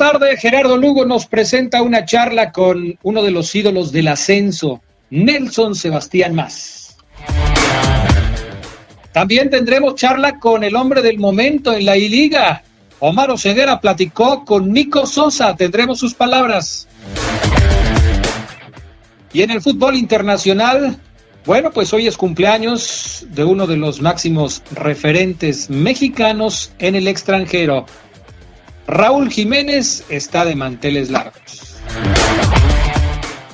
Tarde Gerardo Lugo nos presenta una charla con uno de los ídolos del ascenso, Nelson Sebastián Más. También tendremos charla con el hombre del momento en la I-Liga. Omar Oseguera platicó con Nico Sosa, tendremos sus palabras. Y en el fútbol internacional, bueno, pues hoy es cumpleaños de uno de los máximos referentes mexicanos en el extranjero. Raúl Jiménez está de manteles largos.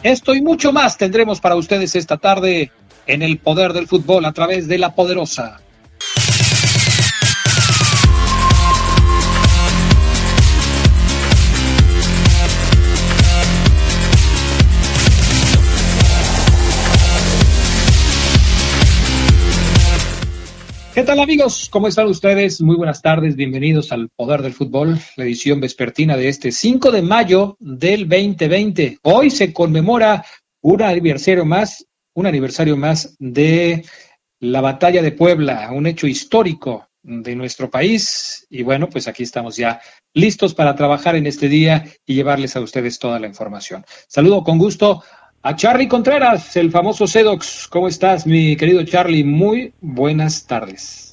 Esto y mucho más tendremos para ustedes esta tarde en el poder del fútbol a través de la poderosa. ¿Qué tal amigos? ¿Cómo están ustedes? Muy buenas tardes, bienvenidos al Poder del Fútbol, la edición vespertina de este 5 de mayo del 2020. Hoy se conmemora un aniversario más, un aniversario más de la batalla de Puebla, un hecho histórico de nuestro país. Y bueno, pues aquí estamos ya listos para trabajar en este día y llevarles a ustedes toda la información. Saludo con gusto a Charlie Contreras, el famoso Sedox. ¿Cómo estás, mi querido Charlie? Muy buenas tardes.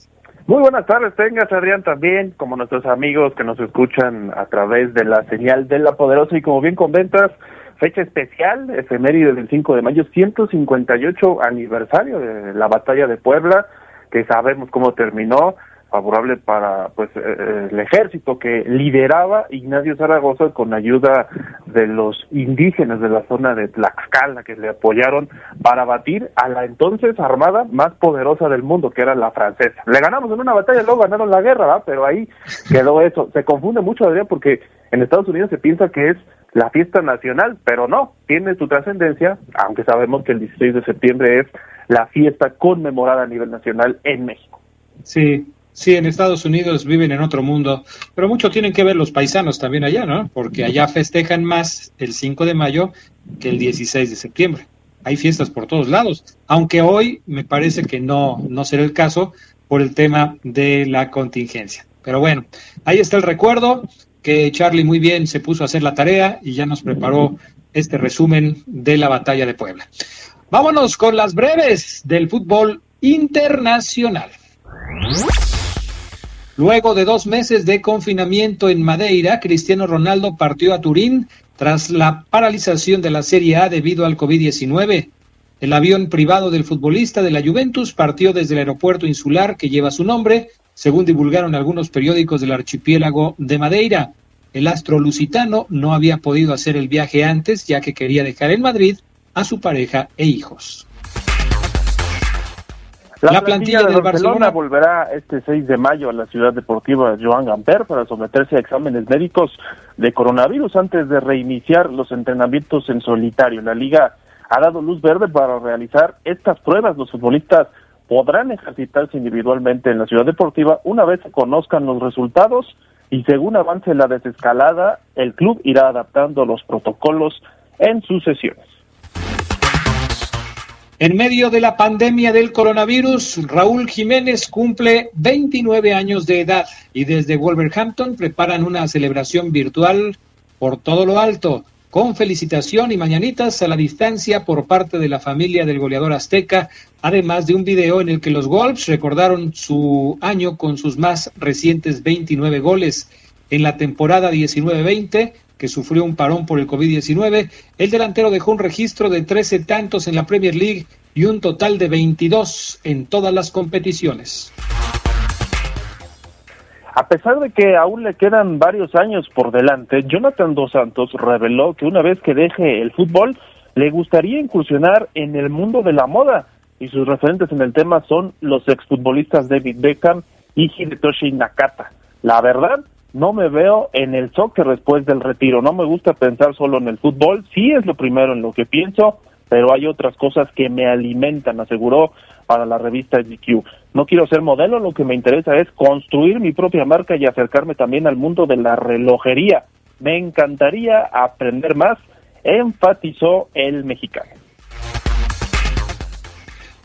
Muy buenas tardes, tengas Adrián también, como nuestros amigos que nos escuchan a través de la señal de la poderosa y como bien comentas, fecha especial, efeméride del 5 de mayo, 158 aniversario de la batalla de Puebla, que sabemos cómo terminó, favorable para pues eh, eh, el ejército que lideraba Ignacio Zaragoza con ayuda de los indígenas de la zona de Tlaxcala que le apoyaron para batir a la entonces armada más poderosa del mundo que era la francesa. Le ganamos en una batalla, luego ganaron la guerra, ¿verdad? pero ahí quedó eso. Se confunde mucho Adrián porque en Estados Unidos se piensa que es la fiesta nacional, pero no, tiene su trascendencia, aunque sabemos que el 16 de septiembre es la fiesta conmemorada a nivel nacional en México. Sí, Sí, en Estados Unidos viven en otro mundo, pero mucho tienen que ver los paisanos también allá, ¿no? Porque allá festejan más el 5 de mayo que el 16 de septiembre. Hay fiestas por todos lados, aunque hoy me parece que no, no será el caso por el tema de la contingencia. Pero bueno, ahí está el recuerdo que Charlie muy bien se puso a hacer la tarea y ya nos preparó este resumen de la batalla de Puebla. Vámonos con las breves del fútbol internacional. Luego de dos meses de confinamiento en Madeira, Cristiano Ronaldo partió a Turín tras la paralización de la Serie A debido al COVID-19. El avión privado del futbolista de la Juventus partió desde el aeropuerto insular que lleva su nombre, según divulgaron algunos periódicos del archipiélago de Madeira. El astro lusitano no había podido hacer el viaje antes, ya que quería dejar en Madrid a su pareja e hijos. La, plantilla, de Barcelona, volverá este 6 de mayo a la ciudad deportiva Joan Gamper para someterse a exámenes médicos de coronavirus antes de reiniciar los entrenamientos en solitario. La liga ha dado luz verde para realizar estas pruebas. Los futbolistas podrán ejercitarse individualmente en la ciudad deportiva una vez se conozcan los resultados y según avance la desescalada, el club irá adaptando los protocolos en sus sesiones. En medio de la pandemia del coronavirus, Raúl Jiménez cumple 29 años de edad y desde Wolverhampton preparan una celebración virtual por todo lo alto, con felicitación y mañanitas a la distancia por parte de la familia del goleador azteca, además de un video en el que los Wolves recordaron su año con sus más recientes 29 goles. En la temporada 19-20, que sufrió un parón por el COVID-19, el delantero dejó un registro de 13 tantos en la Premier League y un total de 22 en todas las competiciones. A pesar de que aún le quedan varios años por delante, Jonathan Dos Santos reveló que una vez que deje el fútbol, le gustaría incursionar en el mundo de la moda y sus referentes en el tema son los exfutbolistas David Beckham y Hidetoshi Nakata. La verdad, no me veo en el soccer después del retiro, no me gusta pensar solo en el fútbol, sí es lo primero en lo que pienso, pero hay otras cosas que me alimentan, aseguró para la revista GQ. No quiero ser modelo, lo que me interesa es construir mi propia marca y acercarme también al mundo de la relojería. Me encantaría aprender más, enfatizó el mexicano.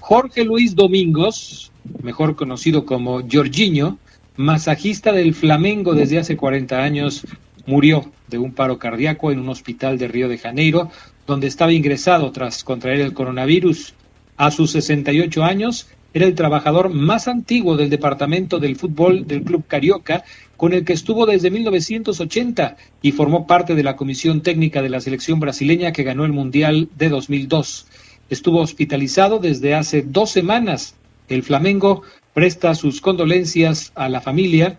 Jorge Luis Domingos, mejor conocido como Jorginho, masajista del Flamengo desde hace 40 años, murió de un paro cardíaco en un hospital de Río de Janeiro, donde estaba ingresado tras contraer el coronavirus. A sus 68 años, era el trabajador más antiguo del departamento del fútbol del Club Carioca, con el que estuvo desde 1980 y formó parte de la comisión técnica de la selección brasileña que ganó el Mundial de 2002. Estuvo hospitalizado desde hace dos semanas. El Flamengo presta sus condolencias a la familia,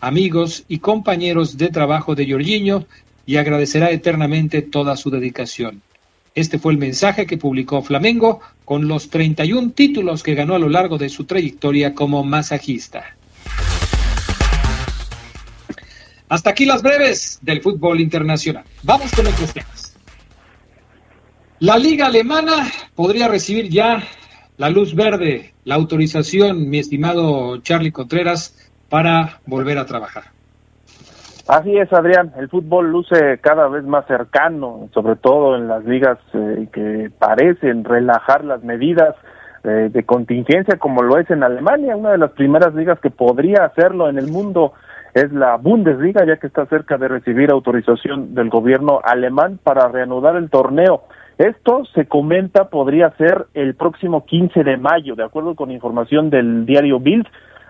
amigos y compañeros de trabajo de Jorginho y agradecerá eternamente toda su dedicación. Este fue el mensaje que publicó Flamengo con los 31 títulos que ganó a lo largo de su trayectoria como masajista. Hasta aquí las breves del fútbol internacional. Vamos con otros temas. La liga alemana podría recibir ya la luz verde, la autorización, mi estimado Charlie Contreras, para volver a trabajar. Así es, Adrián. El fútbol luce cada vez más cercano, sobre todo en las ligas eh, que parecen relajar las medidas eh, de contingencia, como lo es en Alemania, una de las primeras ligas que podría hacerlo en el mundo es la Bundesliga, ya que está cerca de recibir autorización del gobierno alemán para reanudar el torneo. Esto se comenta podría ser el próximo 15 de mayo, de acuerdo con información del diario Bild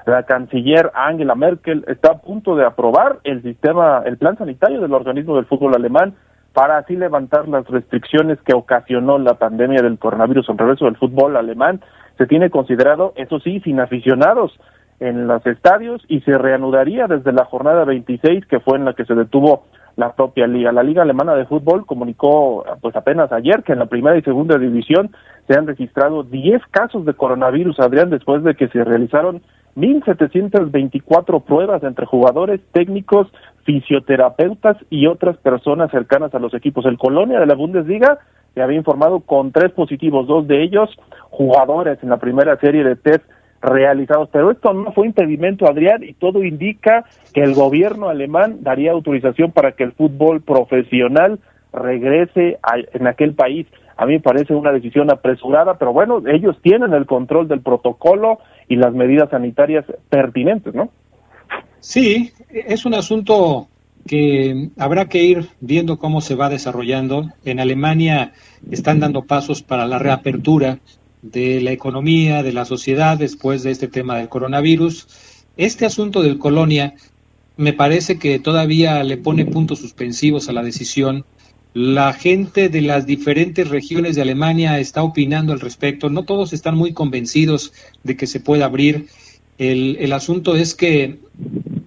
la canciller Angela Merkel está a punto de aprobar el sistema, el plan sanitario del organismo del fútbol alemán para así levantar las restricciones que ocasionó la pandemia del coronavirus al regreso del fútbol alemán. Se tiene considerado, eso sí, sin aficionados en los estadios y se reanudaría desde la jornada 26 que fue en la que se detuvo la propia liga. La Liga Alemana de Fútbol comunicó pues apenas ayer que en la primera y segunda división se han registrado 10 casos de coronavirus, Adrián, después de que se realizaron 1.724 pruebas entre jugadores, técnicos, fisioterapeutas y otras personas cercanas a los equipos. El Colonia de la Bundesliga se había informado con tres positivos, dos de ellos jugadores en la primera serie de test realizados. Pero esto no fue impedimento, Adrián, y todo indica que el gobierno alemán daría autorización para que el fútbol profesional regrese en aquel país. A mí me parece una decisión apresurada, pero bueno, ellos tienen el control del protocolo y las medidas sanitarias pertinentes, ¿no? Sí, es un asunto que habrá que ir viendo cómo se va desarrollando. En Alemania están dando pasos para la reapertura de la economía, de la sociedad después de este tema del coronavirus. Este asunto del colonia me parece que todavía le pone puntos suspensivos a la decisión la gente de las diferentes regiones de Alemania está opinando al respecto. No todos están muy convencidos de que se pueda abrir. El, asunto es que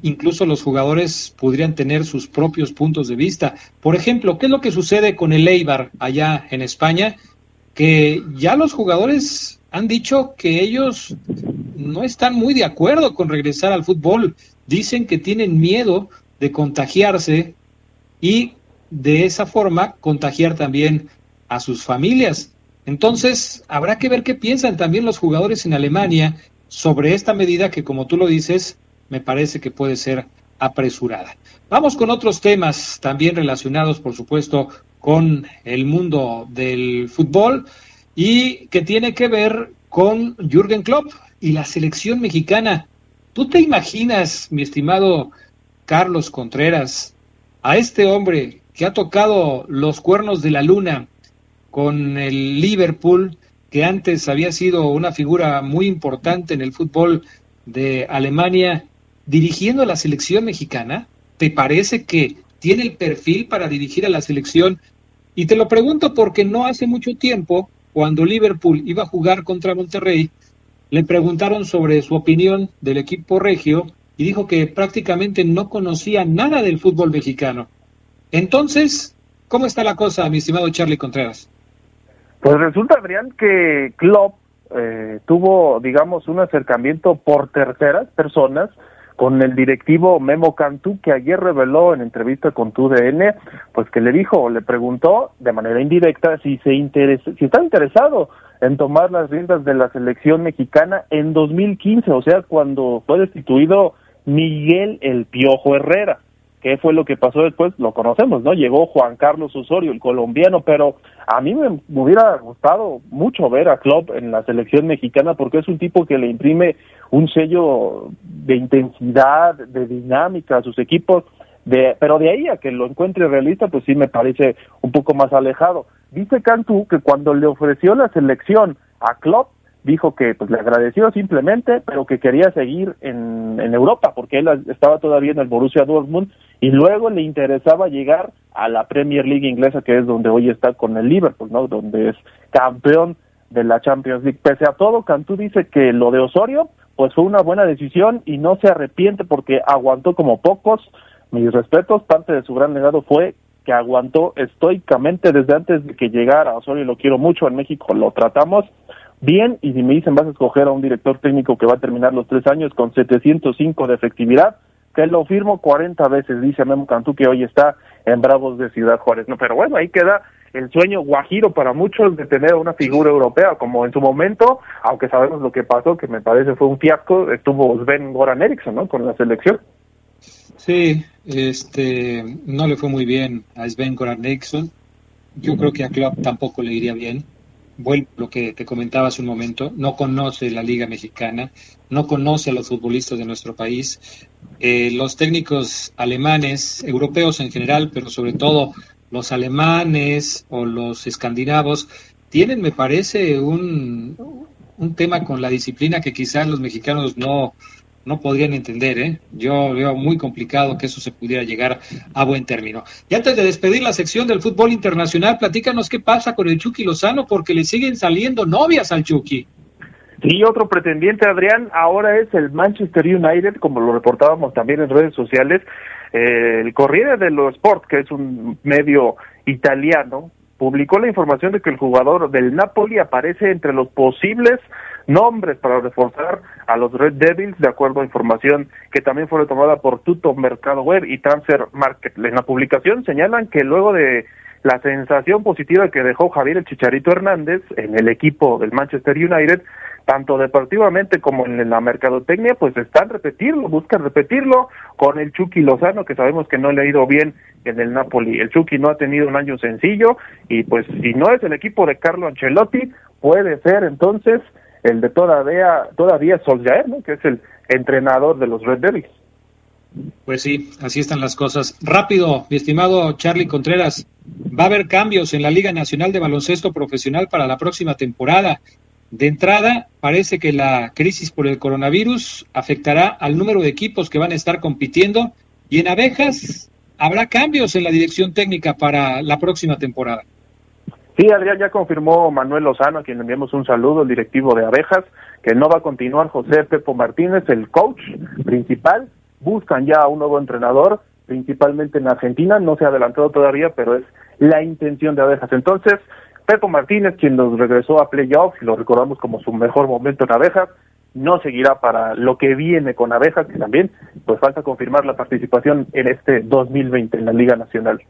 incluso los jugadores podrían tener sus propios puntos de vista. Por ejemplo, ¿qué es lo que sucede con el Eibar allá en España? Que ya los jugadores han dicho que ellos no están muy de acuerdo con regresar al fútbol. Dicen que tienen miedo de contagiarse y de esa forma contagiar también a sus familias. Entonces, habrá que ver qué piensan también los jugadores en Alemania sobre esta medida que, como tú lo dices, me parece que puede ser apresurada. Vamos con otros temas también relacionados, por supuesto, con el mundo del fútbol y que tiene que ver con Jürgen Klopp y la selección mexicana. ¿Tú te imaginas, mi estimado Carlos Contreras, a este hombre que ha tocado los cuernos de la luna con el Liverpool, que antes había sido una figura muy importante en el fútbol de Alemania, dirigiendo a la selección mexicana? ¿Te parece que tiene el perfil para dirigir a la selección? Y te lo pregunto porque no hace mucho tiempo, cuando Liverpool iba a jugar contra Monterrey, le preguntaron sobre su opinión del equipo regio y dijo que prácticamente no conocía nada del fútbol mexicano. Entonces, ¿cómo está la cosa, mi estimado Charlie Contreras? Pues resulta, Adrián, que Klopp eh, tuvo, digamos, un acercamiento por terceras personas con el directivo Memo Cantú, que ayer reveló en entrevista con TUDN, pues que le dijo, le preguntó de manera indirecta si se interesa, si está interesado en tomar las riendas de la selección mexicana en 2015, o sea, cuando fue destituido Miguel El Piojo Herrera. ¿Qué fue lo que pasó después? Lo conocemos, ¿no? Llegó Juan Carlos Osorio, el colombiano, pero a mí me, hubiera gustado mucho ver a Klopp en la selección mexicana porque es un tipo que le imprime un sello de intensidad, de dinámica a sus equipos, de, pero de ahí a que lo encuentre realista, pues sí me parece un poco más alejado. Dice Cantú que cuando le ofreció la selección a Klopp, dijo que pues le agradeció simplemente, pero que quería seguir en, en Europa porque él estaba todavía en el Borussia Dortmund y luego le interesaba llegar a la Premier League inglesa que es donde hoy está con el Liverpool, ¿no? Donde es campeón de la Champions League. Pese a todo, Cantú dice que lo de Osorio pues fue una buena decisión y no se arrepiente porque aguantó como pocos. Mis respetos, parte de su gran legado fue que aguantó estoicamente desde antes de que llegara Osorio, lo quiero mucho, en México lo tratamos bien y si me dicen vas a escoger a un director técnico que va a terminar los tres años con 705 de efectividad, que lo firmo 40 veces, dice Memo Cantú que hoy está en Bravos de Ciudad Juárez. No, pero bueno, ahí queda el sueño guajiro para muchos de tener una figura europea, como en su momento, aunque sabemos lo que pasó, que me parece fue un fiasco, estuvo Sven Goran Eriksson, ¿no? Con la selección. Sí, este, no le fue muy bien a Sven Goran Eriksson. Yo creo que a Klopp tampoco le iría bien vuelvo lo que te comentaba hace un momento, no conoce la Liga Mexicana, no conoce a los futbolistas de nuestro país. Eh, los técnicos alemanes, europeos en general, pero sobre todo los alemanes o los escandinavos, tienen, me parece, un, un tema con la disciplina que quizás los mexicanos no, no podrían entender, ¿eh? Yo veo muy complicado que eso se pudiera llegar a buen término. Y antes de despedir la sección del fútbol internacional, platícanos qué pasa con el Chucky Lozano, porque le siguen saliendo novias al Chucky. Sí, otro pretendiente, Adrián, ahora es el Manchester United, como lo reportábamos también en redes sociales. El Corriere dello Sport, que es un medio italiano, publicó la información de que el jugador del Napoli aparece entre los posibles nombres para reforzar a los Red Devils, de acuerdo a información que también fue tomada por Tuto Mercado Web y Transfer Market. En la publicación señalan que luego de la sensación positiva que dejó Javier el Chicharito Hernández en el equipo del Manchester United, tanto deportivamente como en la mercadotecnia, pues están repetirlo, buscan repetirlo con el Chucky Lozano, que sabemos que no le ha ido bien en el Napoli. El Chucky no ha tenido un año sencillo y pues si no es el equipo de Carlo Ancelotti, puede ser entonces el de todavía, todavía Solskjaer, ¿no? que es el entrenador de los Red Devils. Pues sí, así están las cosas. Rápido, mi estimado Charlie Contreras, va a haber cambios en la Liga Nacional de Baloncesto Profesional para la próxima temporada. De entrada, parece que la crisis por el coronavirus afectará al número de equipos que van a estar compitiendo y en abejas habrá cambios en la dirección técnica para la próxima temporada. Sí, Adrián, ya confirmó Manuel Lozano, a quien le enviamos un saludo, el directivo de Abejas, que no va a continuar José Pepo Martínez, el coach principal. Buscan ya a un nuevo entrenador, principalmente en Argentina, no se ha adelantado todavía, pero es la intención de Abejas. Entonces, Pepo Martínez, quien nos regresó a playoffs y lo recordamos como su mejor momento en Abejas, no seguirá para lo que viene con Abejas, que también pues falta confirmar la participación en este 2020 en la Liga Nacional.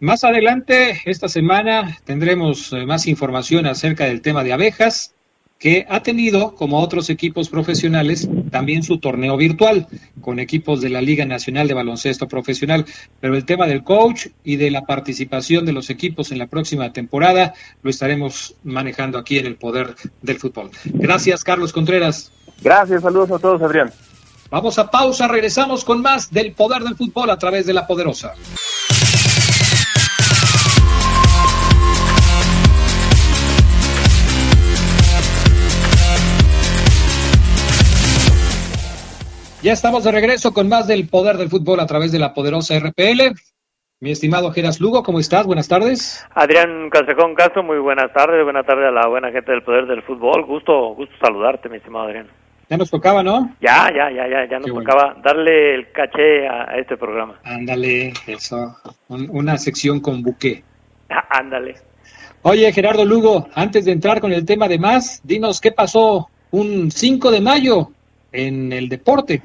Más adelante, esta semana, tendremos eh, más información acerca del tema de abejas, que ha tenido, como otros equipos profesionales, también su torneo virtual con equipos de la Liga Nacional de Baloncesto Profesional. Pero el tema del coach y de la participación de los equipos en la próxima temporada lo estaremos manejando aquí en el Poder del Fútbol. Gracias, Carlos Contreras. Gracias, saludos a todos, Adrián. Vamos a pausa, regresamos con más del Poder del Fútbol a través de la Poderosa. Ya estamos de regreso con más del poder del fútbol a través de la poderosa RPL. Mi estimado Geras Lugo, ¿cómo estás? Buenas tardes. Adrián Calcejón Castro, muy buenas tardes. Buenas tardes a la buena gente del poder del fútbol. Gusto, gusto saludarte, mi estimado Adrián. Ya nos tocaba, ¿no? Ya, ya, ya, ya, ya nos tocaba darle el caché a, este programa. Ándale, eso. una sección con buque. Ah, ándale. Oye, Gerardo Lugo, antes de entrar con el tema de más, dinos qué pasó un 5 de mayo en el deporte.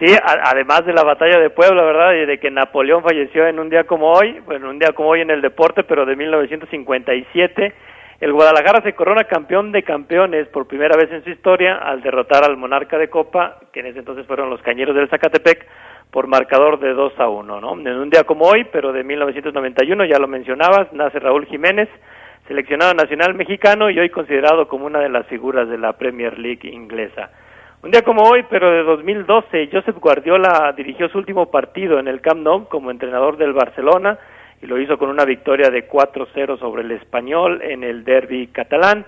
Sí, además de la batalla de Puebla, ¿verdad? Y de que Napoleón falleció en un día como hoy, bueno, un día como hoy en el deporte, pero de 1957, el Guadalajara se corona campeón de campeones por primera vez en su historia al derrotar al monarca de Copa, que en ese entonces fueron los Cañeros del Zacatepec, por marcador de 2 a 1, ¿no? En un día como hoy, pero de 1991, ya lo mencionabas, nace Raúl Jiménez, seleccionado nacional mexicano y hoy considerado como una de las figuras de la Premier League inglesa. Un día como hoy, pero de 2012, Josep Guardiola dirigió su último partido en el Camp Nou como entrenador del Barcelona y lo hizo con una victoria de 4-0 sobre el español en el derby catalán.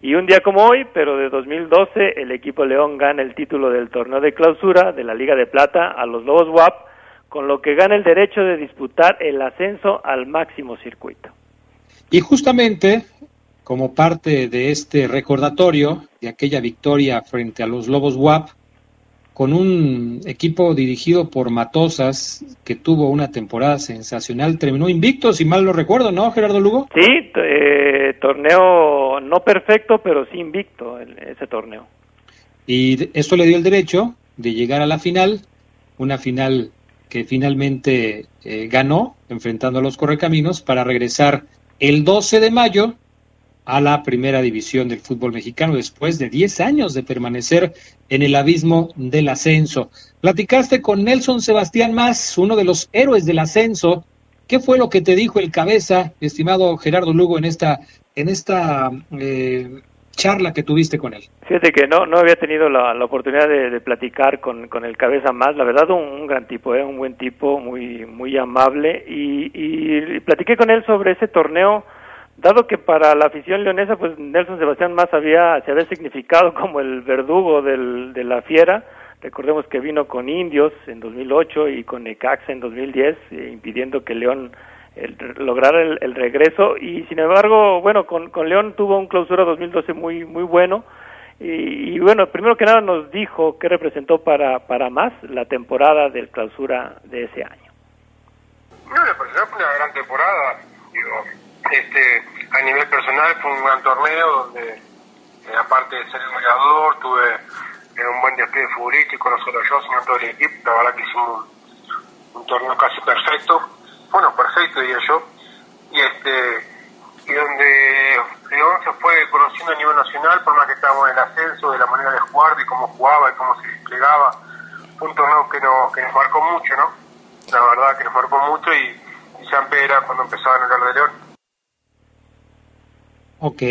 Y un día como hoy, pero de 2012, el equipo León gana el título del torneo de clausura de la Liga de Plata a los Lobos WAP, con lo que gana el derecho de disputar el ascenso al máximo circuito. Y justamente como parte de este recordatorio de aquella victoria frente a los Lobos WAP, con un equipo dirigido por Matosas que tuvo una temporada sensacional, terminó invicto, si mal lo recuerdo, ¿no, Gerardo Lugo? Sí, eh, torneo no perfecto, pero sí invicto ese torneo. Y esto le dio el derecho de llegar a la final, una final que finalmente eh, ganó, enfrentando a los Correcaminos, para regresar el 12 de mayo a la primera división del fútbol mexicano después de 10 años de permanecer en el abismo del ascenso. Platicaste con Nelson Sebastián Más, uno de los héroes del ascenso. ¿Qué fue lo que te dijo el cabeza, estimado Gerardo Lugo, en esta, en esta eh, charla que tuviste con él? Fíjate que no, no había tenido la, oportunidad de, platicar con, con, el cabeza más, la verdad un, gran tipo, ¿eh? un buen tipo, muy, muy amable, y, y platiqué con él sobre ese torneo dado que para la afición leonesa, pues Nelson Sebastián más había, se había significado como el verdugo del, de la fiera, recordemos que vino con Indios en 2008 y con Necaxa en 2010, eh, impidiendo que León lograra el, regreso, y sin embargo, bueno, con, con León tuvo un clausura 2012 muy, muy bueno, y, bueno, primero que nada nos dijo qué representó para, para más la temporada del clausura de ese año. No, fue una gran temporada, este, a nivel personal fue un gran torneo donde, eh, aparte de ser el goleador, tuve en un buen despliegue futbolístico, no solo yo, sino todo el equipo. La verdad que hicimos un, torneo casi perfecto, bueno, perfecto diría yo, y este y donde León se fue conociendo a nivel nacional, por más que estábamos en el ascenso, de la manera de jugar, de cómo jugaba y cómo se desplegaba. Un torneo que nos, que nos marcó mucho, ¿no? La verdad que nos marcó mucho y, y Pedro era cuando empezaba en el de León. Ok,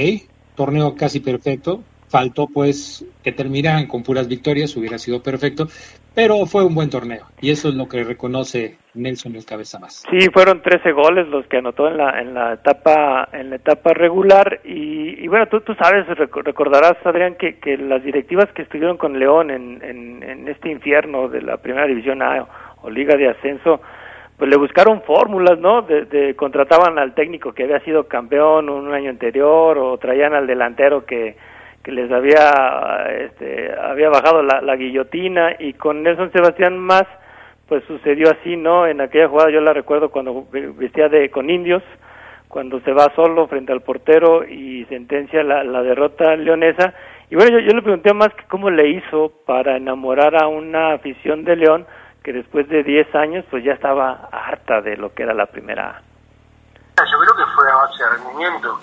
torneo casi perfecto. Faltó pues que terminaran con puras victorias, hubiera sido perfecto, pero fue un buen torneo y eso es lo que reconoce Nelson el cabeza más. Sí, fueron 13 goles los que anotó en la en la etapa en la etapa regular y, bueno, tú, tú sabes, recordarás Adrián que, las directivas que estuvieron con León en este infierno de la Primera División A o Liga de Ascenso, pues le buscaron fórmulas, ¿no? De, contrataban al técnico que había sido campeón un año anterior o traían al delantero que, que les había este, había bajado la, guillotina y con Nelson Sebastián más pues sucedió así, ¿no? En aquella jugada yo la recuerdo cuando vestía de con indios, cuando se va solo frente al portero y sentencia la, la derrota leonesa. Y bueno, yo, yo le pregunté más que cómo le hizo para enamorar a una afición de León que después de 10 años pues ya estaba harta de lo que era la primera Yo creo que fue a base de rendimiento.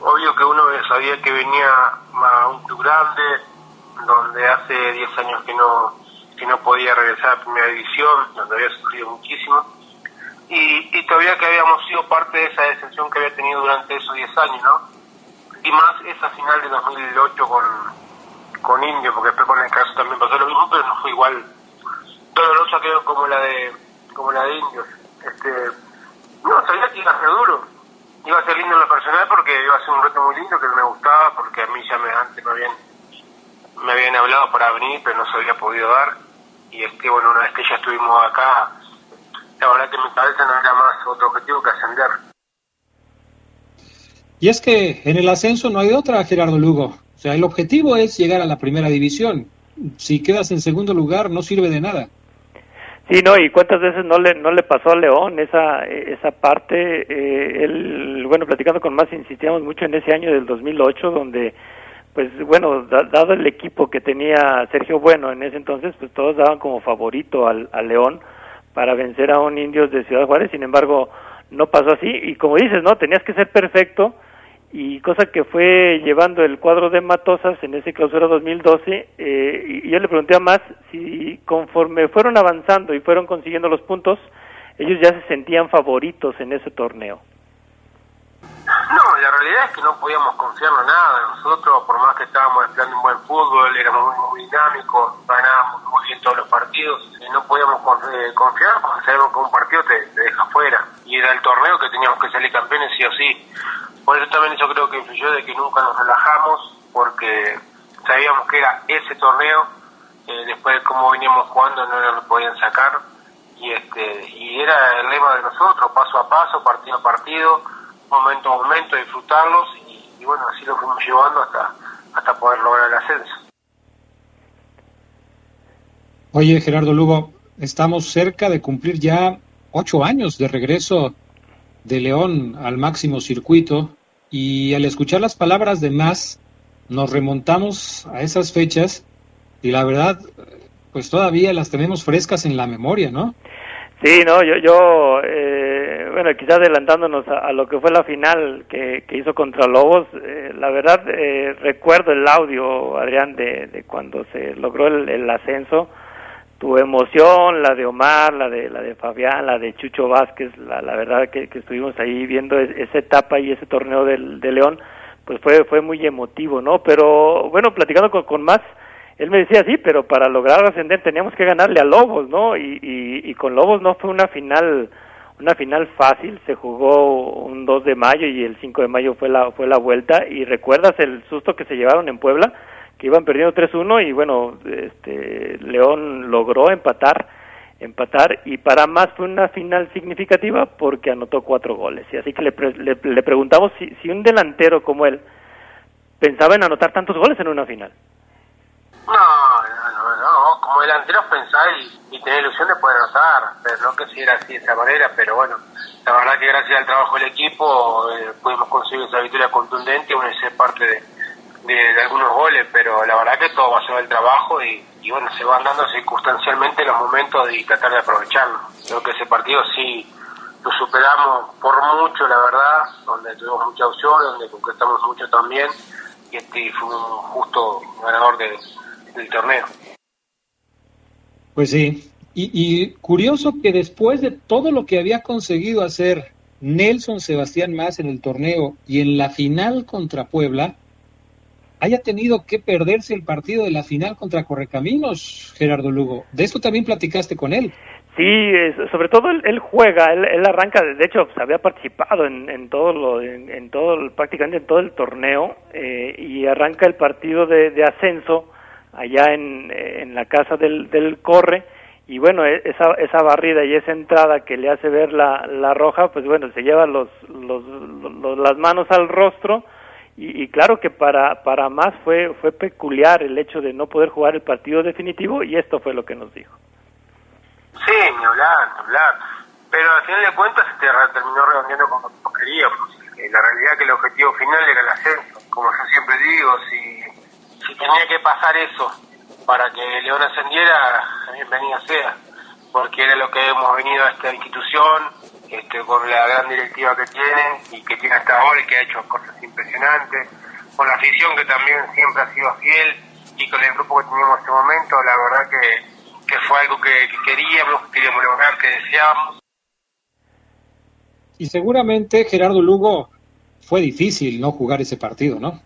Obvio que uno sabía que venía a un club grande, donde hace 10 años que no, que no podía regresar a primera división, donde había sufrido muchísimo. Y, y todavía que habíamos sido parte de esa descensión que había tenido durante esos 10 años, ¿no? Y más esa final de 2008 con, con Indio, porque después con el caso también pasó lo mismo, pero no fue igual dolorosa quedó como la de como la de indios este no sabía que iba a ser duro. Iba a ser lindo en lo personal porque iba a ser un reto muy lindo que me gustaba porque a mí ya me antes me habían me habían hablado para venir pero no se había podido dar. Y es que bueno una vez que ya estuvimos acá la verdad que mi cabeza no era más otro objetivo que ascender. Y es que en el ascenso no hay otra Gerardo Lugo. O sea el objetivo es llegar a la primera división. Si quedas en segundo lugar no sirve de nada. Sí, no, y cuántas veces no le no le pasó a León esa esa parte, eh, él, bueno, platicando con más, insistíamos mucho en ese año del 2008, donde, pues bueno, dado el equipo que tenía Sergio Bueno en ese entonces, pues todos daban como favorito al, al León para vencer a un Indios de Ciudad Juárez, sin embargo, no pasó así, y como dices, ¿no? Tenías que ser perfecto, y cosa que fue llevando el cuadro de Matosas en ese clausura 2012 eh, y yo le pregunté a más si conforme fueron avanzando y fueron consiguiendo los puntos ellos ya se sentían favoritos en ese torneo no, la realidad es que no podíamos confiar en nada. Nosotros, por más que estábamos empleando un buen fútbol, éramos muy, dinámicos, ganábamos muy bien todos los partidos, y no podíamos eh, confiar porque sabemos que un partido te, te deja fuera. Y era el torneo que teníamos que salir campeones sí o sí. Por eso también yo creo que influyó de que nunca nos relajamos, porque sabíamos que era ese torneo, eh, después de cómo veníamos jugando no nos podían sacar, y este y era el lema de nosotros, paso a paso, partido a partido, momento a momento, disfrutarlos, y, bueno, así lo fuimos llevando hasta, hasta poder lograr el ascenso. Oye, Gerardo Lugo, estamos cerca de cumplir ya ocho años de regreso de León al máximo circuito y al escuchar las palabras de más, nos remontamos a esas fechas y la verdad, pues todavía las tenemos frescas en la memoria, ¿no? Sí, no, yo, yo eh, bueno, quizás adelantándonos a, lo que fue la final que, que hizo contra Lobos, eh, la verdad eh, recuerdo el audio, Adrián, de, de cuando se logró el, el ascenso, tu emoción, la de Omar, la de la de Fabián, la de Chucho Vázquez, la, la verdad que, que estuvimos ahí viendo esa etapa y ese torneo del, de León, pues fue fue muy emotivo, ¿no? Pero bueno, platicando con, con más, él me decía sí, pero para lograr ascender teníamos que ganarle a Lobos, ¿no? Y, y, con Lobos no fue una final una final fácil, se jugó un 2 de mayo y el 5 de mayo fue la fue la vuelta y recuerdas el susto que se llevaron en Puebla que iban perdiendo 3-1 y bueno, este León logró empatar, empatar y para más fue una final significativa porque anotó cuatro goles. Y así que le, le, le preguntamos si, si un delantero como él pensaba en anotar tantos goles en una final. No, no, no, como delantero pensar y, y, tener ilusión de poder anotar, pero no que si era así de esa manera, pero bueno, la verdad que gracias al trabajo del equipo eh, pudimos conseguir esa victoria contundente, bueno, ese parte de, de, algunos goles, pero la verdad que todo va a ser el trabajo y, bueno, se van dando circunstancialmente los momentos y tratar de aprovecharlo. Creo que ese partido sí lo superamos por mucho, la verdad, donde tuvimos mucha opción, donde concretamos mucho también y este fue un justo ganador de, del torneo. Pues sí, y, y curioso que después de todo lo que había conseguido hacer Nelson Sebastián Más en el torneo y en la final contra Puebla, haya tenido que perderse el partido de la final contra Correcaminos, Gerardo Lugo. De esto también platicaste con él. Sí, sobre todo él, juega, él, arranca, de hecho, había participado en, en todo lo, en, todo, prácticamente en todo el torneo eh, y arranca el partido de, ascenso allá en, en, la casa del, del Corre y bueno, e, esa, esa barrida y esa entrada que le hace ver la, la roja, pues bueno, se lleva los, los, los las manos al rostro y, y, claro que para, para más fue, fue peculiar el hecho de no poder jugar el partido definitivo y esto fue lo que nos dijo. Sí, ni hablar, ni. Pero al final de cuentas se terminó redondeando como queríamos. La realidad que el objetivo final era el ascenso. Como yo siempre digo, si, tenía que pasar eso para que León ascendiera, bienvenida sea. Porque era lo que hemos venido a esta institución, este, con la gran directiva que tienen y que tiene hasta ahora y que ha hecho cosas impresionantes, con la afición que también siempre ha sido fiel y con el grupo que teníamos en este momento, la verdad que, que fue algo que, que queríamos, que queríamos lograr, que deseábamos. Y seguramente, Gerardo Lugo, fue difícil no jugar ese partido, ¿no?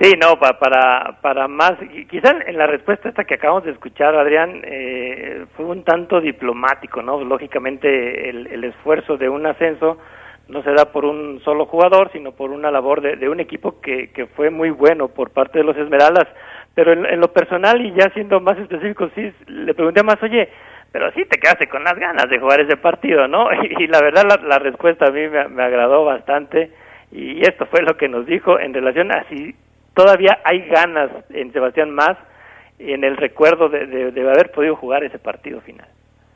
Sí, no, para, para, para más, quizás en la respuesta esta que acabamos de escuchar, Adrián, eh, fue un tanto diplomático, ¿no? Lógicamente el, el, esfuerzo de un ascenso no se da por un solo jugador, sino por una labor de, un equipo que, que fue muy bueno por parte de los Esmeraldas, pero en, en lo personal y ya siendo más específico, sí, le pregunté más, oye, pero sí te quedaste con las ganas de jugar ese partido, ¿no? Y, y la verdad la, la, respuesta a mí me, me agradó bastante y esto fue lo que nos dijo en relación a si todavía hay ganas en Sebastián Más en el recuerdo de, de, haber podido jugar ese partido final.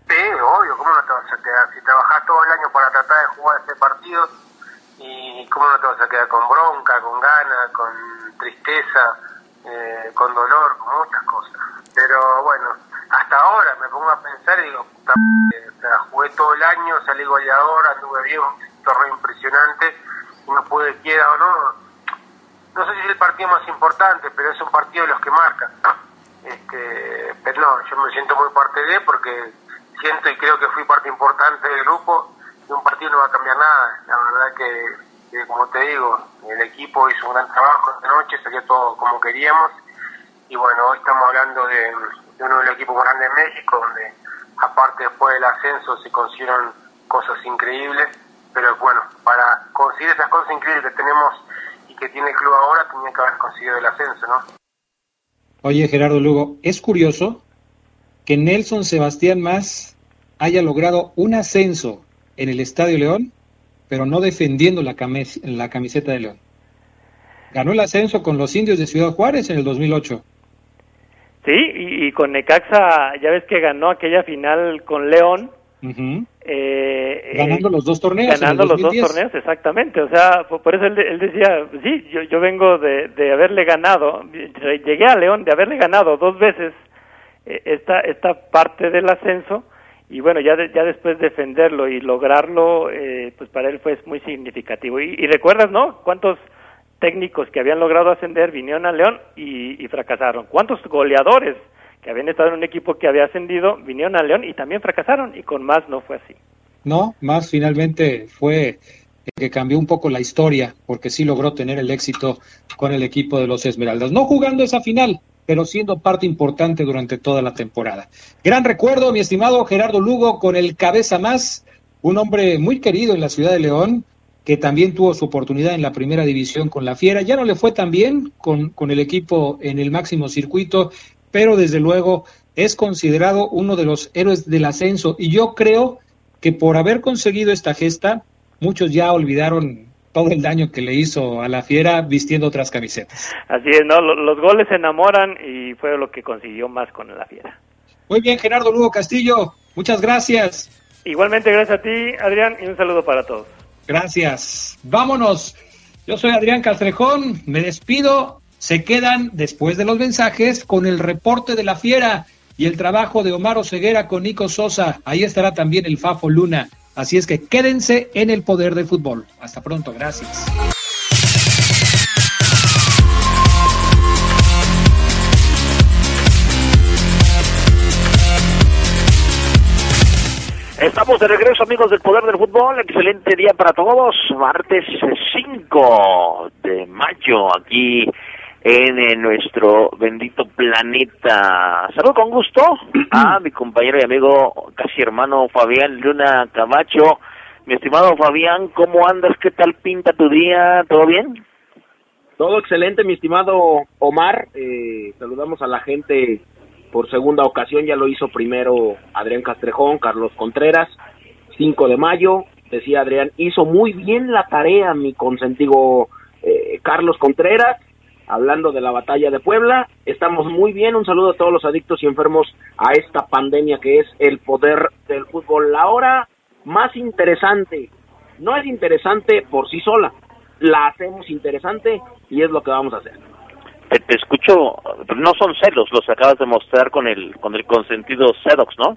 Sí, obvio, ¿cómo no te vas a quedar? Si trabajás todo el año para tratar de jugar ese partido, ¿y cómo no te vas a quedar con bronca, con ganas, con tristeza, eh, con dolor, con muchas cosas? Pero bueno, hasta ahora me pongo a pensar y digo, puta, jugué todo el año, salí goleador, anduve bien, un torneo impresionante, no pude, quiera o no, no sé si es el partido más importante, pero es un partido de los que marcan. Este, pero no, yo me siento muy parte de porque siento y creo que fui parte importante del grupo y un partido no va a cambiar nada. La verdad que, como te digo, el equipo hizo un gran trabajo esta noche, salió todo como queríamos y bueno, hoy estamos hablando de, uno de los equipos grandes de México, donde aparte después del ascenso se consiguieron cosas increíbles, pero bueno, para conseguir esas cosas increíbles que tenemos que tiene el club ahora, tenía que haber conseguido el ascenso, ¿no? Oye, Gerardo Lugo, es curioso que Nelson Sebastián Más haya logrado un ascenso en el Estadio León, pero no defendiendo la, la camiseta de León. Ganó el ascenso con los indios de Ciudad Juárez en el 2008. Sí, y, con Necaxa, ya ves que ganó aquella final con León. Eh, ganando los dos torneos. Ganando los dos torneos, exactamente. O sea, por, eso él, decía, sí, yo, yo vengo de, de haberle ganado, llegué a León de haberle ganado dos veces eh, esta, esta parte del ascenso y bueno, ya, ya después defenderlo y lograrlo, eh, pues para él fue muy significativo. Y, y recuerdas, ¿no? ¿Cuántos técnicos que habían logrado ascender vinieron a León y, fracasaron. ¿Cuántos goleadores habían estado en un equipo que había ascendido vinieron a León y también fracasaron? Y con más no fue así. No, más finalmente fue el que cambió un poco la historia, porque sí logró tener el éxito con el equipo de los Esmeraldas. No jugando esa final, pero siendo parte importante durante toda la temporada. Gran recuerdo, mi estimado Gerardo Lugo, con el cabeza más, un hombre muy querido en la ciudad de León, que también tuvo su oportunidad en la primera división con la Fiera. Ya no le fue tan bien con, con el equipo en el máximo circuito, pero desde luego es considerado uno de los héroes del ascenso. Y yo creo que por haber conseguido esta gesta, muchos ya olvidaron todo el daño que le hizo a la Fiera vistiendo otras camisetas. Así es, ¿no? Los goles se enamoran y fue lo que consiguió más con la Fiera. Muy bien, Gerardo Lugo Castillo, muchas gracias. Igualmente, gracias a ti, Adrián, y un saludo para todos. Gracias. Vámonos. Yo soy Adrián Castrejón. Me despido. Se quedan después de los mensajes con el reporte de la fiera y el trabajo de Omar Oseguera con Nico Sosa. Ahí estará también el Fafo Luna. Así es que quédense en el poder del fútbol. Hasta pronto. Gracias. Estamos de regreso, amigos del Poder del Fútbol. Excelente día para todos. Martes 5 de mayo, aquí en, nuestro bendito planeta. Saludo con gusto a mi compañero y amigo, casi hermano Fabián Luna Camacho. Mi estimado Fabián, ¿cómo andas? ¿Qué tal pinta tu día? ¿Todo bien? Todo excelente, mi estimado Omar. Eh, saludamos a la gente por segunda ocasión, ya lo hizo primero Adrián Castrejón, Carlos Contreras, 5 de mayo, decía Adrián, hizo muy bien la tarea mi consentigo eh, Carlos Contreras, hablando de la batalla de Puebla, estamos muy bien, un saludo a todos los adictos y enfermos a esta pandemia que es el poder del fútbol. La hora más interesante, no es interesante por sí sola, la hacemos interesante y es lo que vamos a hacer. Te, escucho, no son celos los acabas de mostrar con el con el consentido Sedox, ¿no?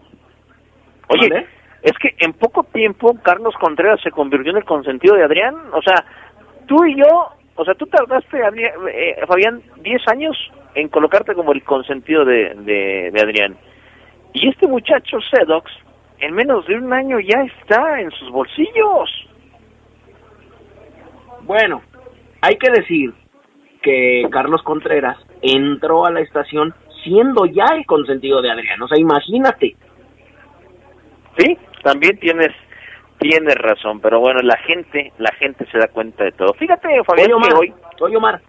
Oye, es que en poco tiempo Carlos Contreras se convirtió en el consentido de Adrián, o sea, tú y yo, o sea, tú tardaste, eh, Fabián, 10 años en colocarte como el consentido de, de, de Adrián. Y este muchacho Sedox, en menos de un año ya está en sus bolsillos. Bueno, hay que decir que Carlos Contreras entró a la estación siendo ya el consentido de Adrián. O sea, imagínate. Sí, también tienes tienes razón, pero bueno, la gente la gente se da cuenta de todo. Fíjate, Fabián, oye, Omar, Omar,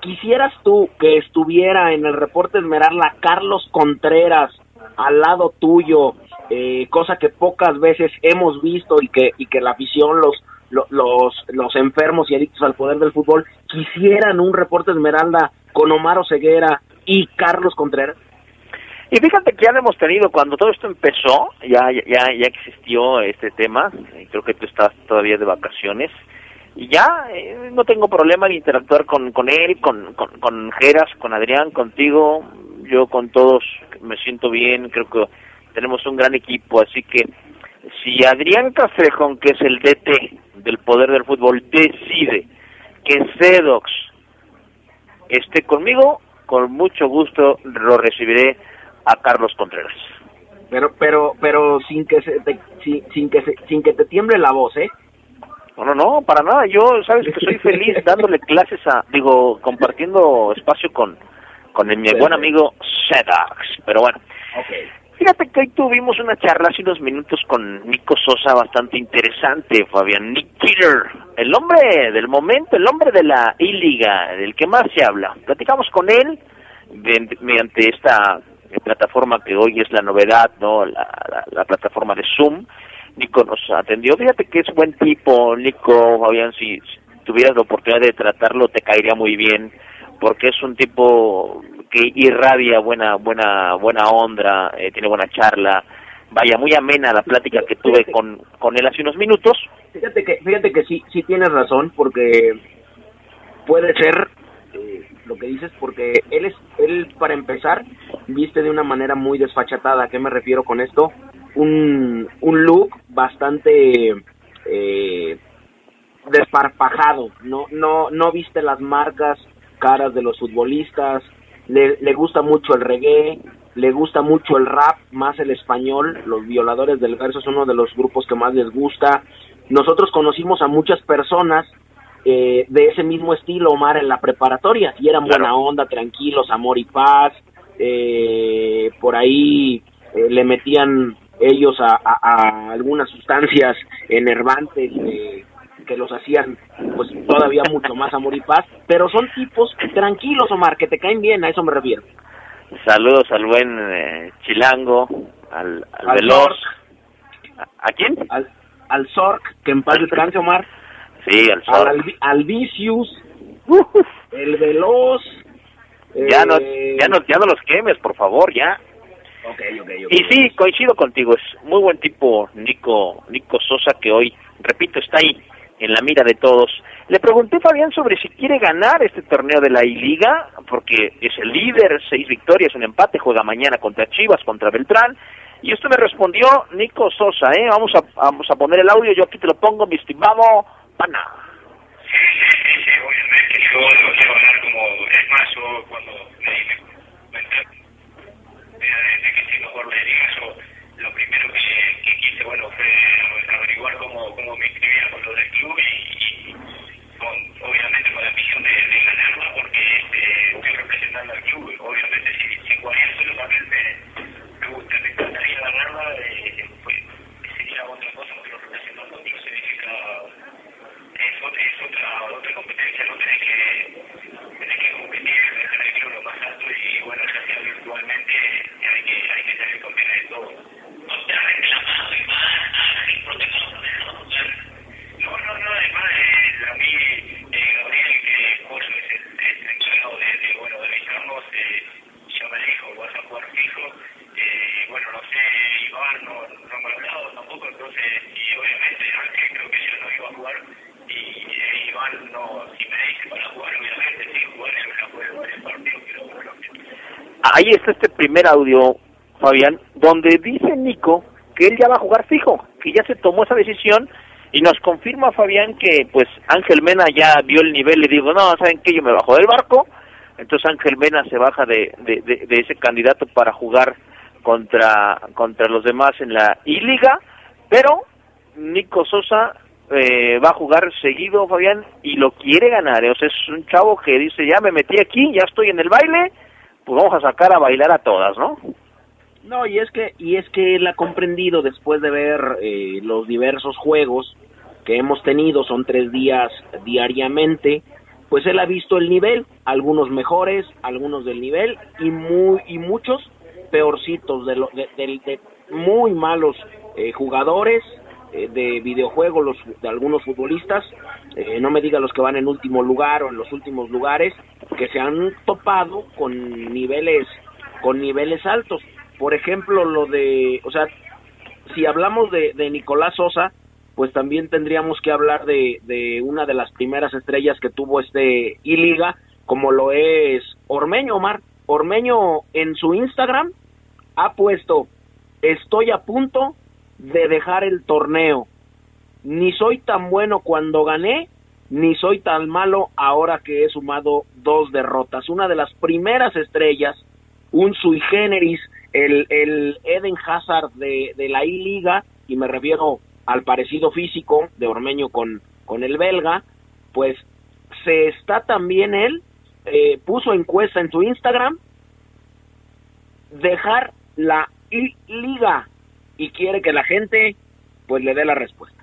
¿quisieras tú que estuviera en el reporte Esmeralda Carlos Contreras al lado tuyo, eh, cosa que pocas veces hemos visto y que, y que la afición, los, los, los enfermos y adictos al poder del fútbol quisieran un reporte Esmeralda con Omar Ceguera y Carlos Contreras. Y fíjate que ya hemos tenido, cuando todo esto empezó, ya, ya, ya existió este tema, creo que tú estás todavía de vacaciones, y ya eh, no tengo problema en interactuar con, con él, con, con, con Geras, con Adrián, contigo, yo con todos me siento bien, creo que tenemos un gran equipo, así que si Adrián Castrejón, que es el DT del poder del fútbol, decide que Cedox esté conmigo, con mucho gusto lo recibiré a Carlos Contreras. Pero, pero, pero sin que se te, sin, que sin que te tiemble la voz, ¿eh? No, no, no, para nada. Yo, sabes que soy feliz dándole clases a, digo, compartiendo espacio con, con mi buen amigo Sedax. Pero bueno. Fíjate que hoy tuvimos una charla hace unos minutos con Nico Sosa bastante interesante, Fabián. Nick Killer, el hombre del momento, el hombre de la I-Liga, del que más se habla. Platicamos con él mediante esta plataforma que hoy es la novedad, ¿no? La, plataforma de Zoom. Nico nos atendió. Fíjate que es buen tipo, Nico, Fabián, si, tuvieras la oportunidad de tratarlo te caería muy bien, porque es un tipo que irradia buena buena buena onda, eh, tiene buena charla. Vaya, muy amena la plática que tuve con, con él hace unos minutos. Fíjate que fíjate que sí sí tienes razón porque puede ser eh, lo que dices porque él es él para empezar viste de una manera muy desfachatada. ¿A qué me refiero con esto? Un, un look bastante eh, desparpajado. No no no viste las marcas caras de los futbolistas. Le, le gusta mucho el reggae, le gusta mucho el rap, más el español. Los violadores del verso es uno de los grupos que más les gusta. Nosotros conocimos a muchas personas eh, de ese mismo estilo, Omar, en la preparatoria, y eran buena onda, tranquilos, amor y paz, eh, por ahí eh, le metían ellos a, algunas sustancias enervantes que los hacían pues todavía mucho más amor y paz, pero son tipos tranquilos, Omar, que te caen bien, a eso me refiero. Saludos al buen Chilango, al, al, Veloz. ¿A, quién? Al, al Zork, que en paz descanse, Omar. Sí, al Al, Vicius, el Veloz. Ya, no, eh, ya, no, ya no los quemes, por favor, ya. Okay, okay, y sí, coincido contigo, es muy buen tipo Nico, Nico Sosa que hoy, repito, está ahí en la mira de todos. Le pregunté Fabián sobre si quiere ganar este torneo de la I-Liga, porque es el líder, seis victorias, un empate, juega mañana contra Chivas, contra Beltrán, y esto me respondió Nico Sosa, ¿eh? Vamos a, vamos a poner el audio, yo aquí te lo pongo, mi estimado pana. Sí, sí, sí, obviamente yo lo quiero hablar como, es más, yo cuando me di cuenta de que si mejor le lo primero que, quise, bueno, fue averiguar cómo, cómo me inscribía con lo del club y, con, obviamente con la misión de, ganarla porque este, estoy representando al club, obviamente si, si cualquier solamente me, gusta, me encantaría ganarla, eh, pues sería otra cosa, pero representando al club significa es, otra, otra competencia, no tenés que, tenés que competir, el club lo más alto y bueno, ya sea virtualmente, hay que, hay que tener conviene de todo. No te ha reclamado y más, sin protección, no, no, no, además, eh, a mí, eh, Gabriel, que es el, el encargado de, de, bueno, de avisarnos, eh, ya me dijo, vas a jugar fijo, eh, bueno, no sé, Iván no, no me ha hablado tampoco, entonces, y obviamente Ángel creo que ya no iba a jugar, y Iván no, si me dice para jugar, obviamente sí, jugar en una juego el partido, pero bueno. Ahí está este primer audio, Fabián, donde dice Nico que él ya va a jugar fijo, que ya se tomó esa decisión y nos confirma Fabián que pues Ángel Mena ya vio el nivel y digo, no, ¿saben qué? Yo me bajo del barco, entonces Ángel Mena se baja de, de, ese candidato para jugar contra, contra los demás en la I-Liga, pero Nico Sosa eh, va a jugar seguido, Fabián, y lo quiere ganar. ¿eh? O sea, es un chavo que dice, ya me metí aquí, ya estoy en el baile, pues vamos a sacar a bailar a todas, ¿no? No, y es que, y es que él ha comprendido después de ver eh, los diversos juegos que hemos tenido, son tres días diariamente, pues él ha visto el nivel, algunos mejores, algunos del nivel, y muy, y muchos peorcitos, de, lo, de, de muy malos jugadores, eh, de videojuegos los, de algunos futbolistas, eh, no me diga los que van en último lugar o en los últimos lugares, que se han topado con niveles con niveles altos. Por ejemplo, lo de, o sea, si hablamos de, Nicolás Sosa, pues también tendríamos que hablar de, de una de las primeras estrellas que tuvo este I-Liga, como lo es Ormeño, Omar. Ormeño en su Instagram ha puesto, estoy a punto de dejar el torneo. Ni soy tan bueno cuando gané, ni soy tan malo ahora que he sumado dos derrotas. Una de las primeras estrellas, un sui generis, el, el Eden Hazard de, la I-Liga, y me refiero al parecido físico de Ormeño con, con el belga, pues se está también él, eh, puso encuesta en su Instagram, dejar la I-Liga y quiere que la gente pues le dé la respuesta.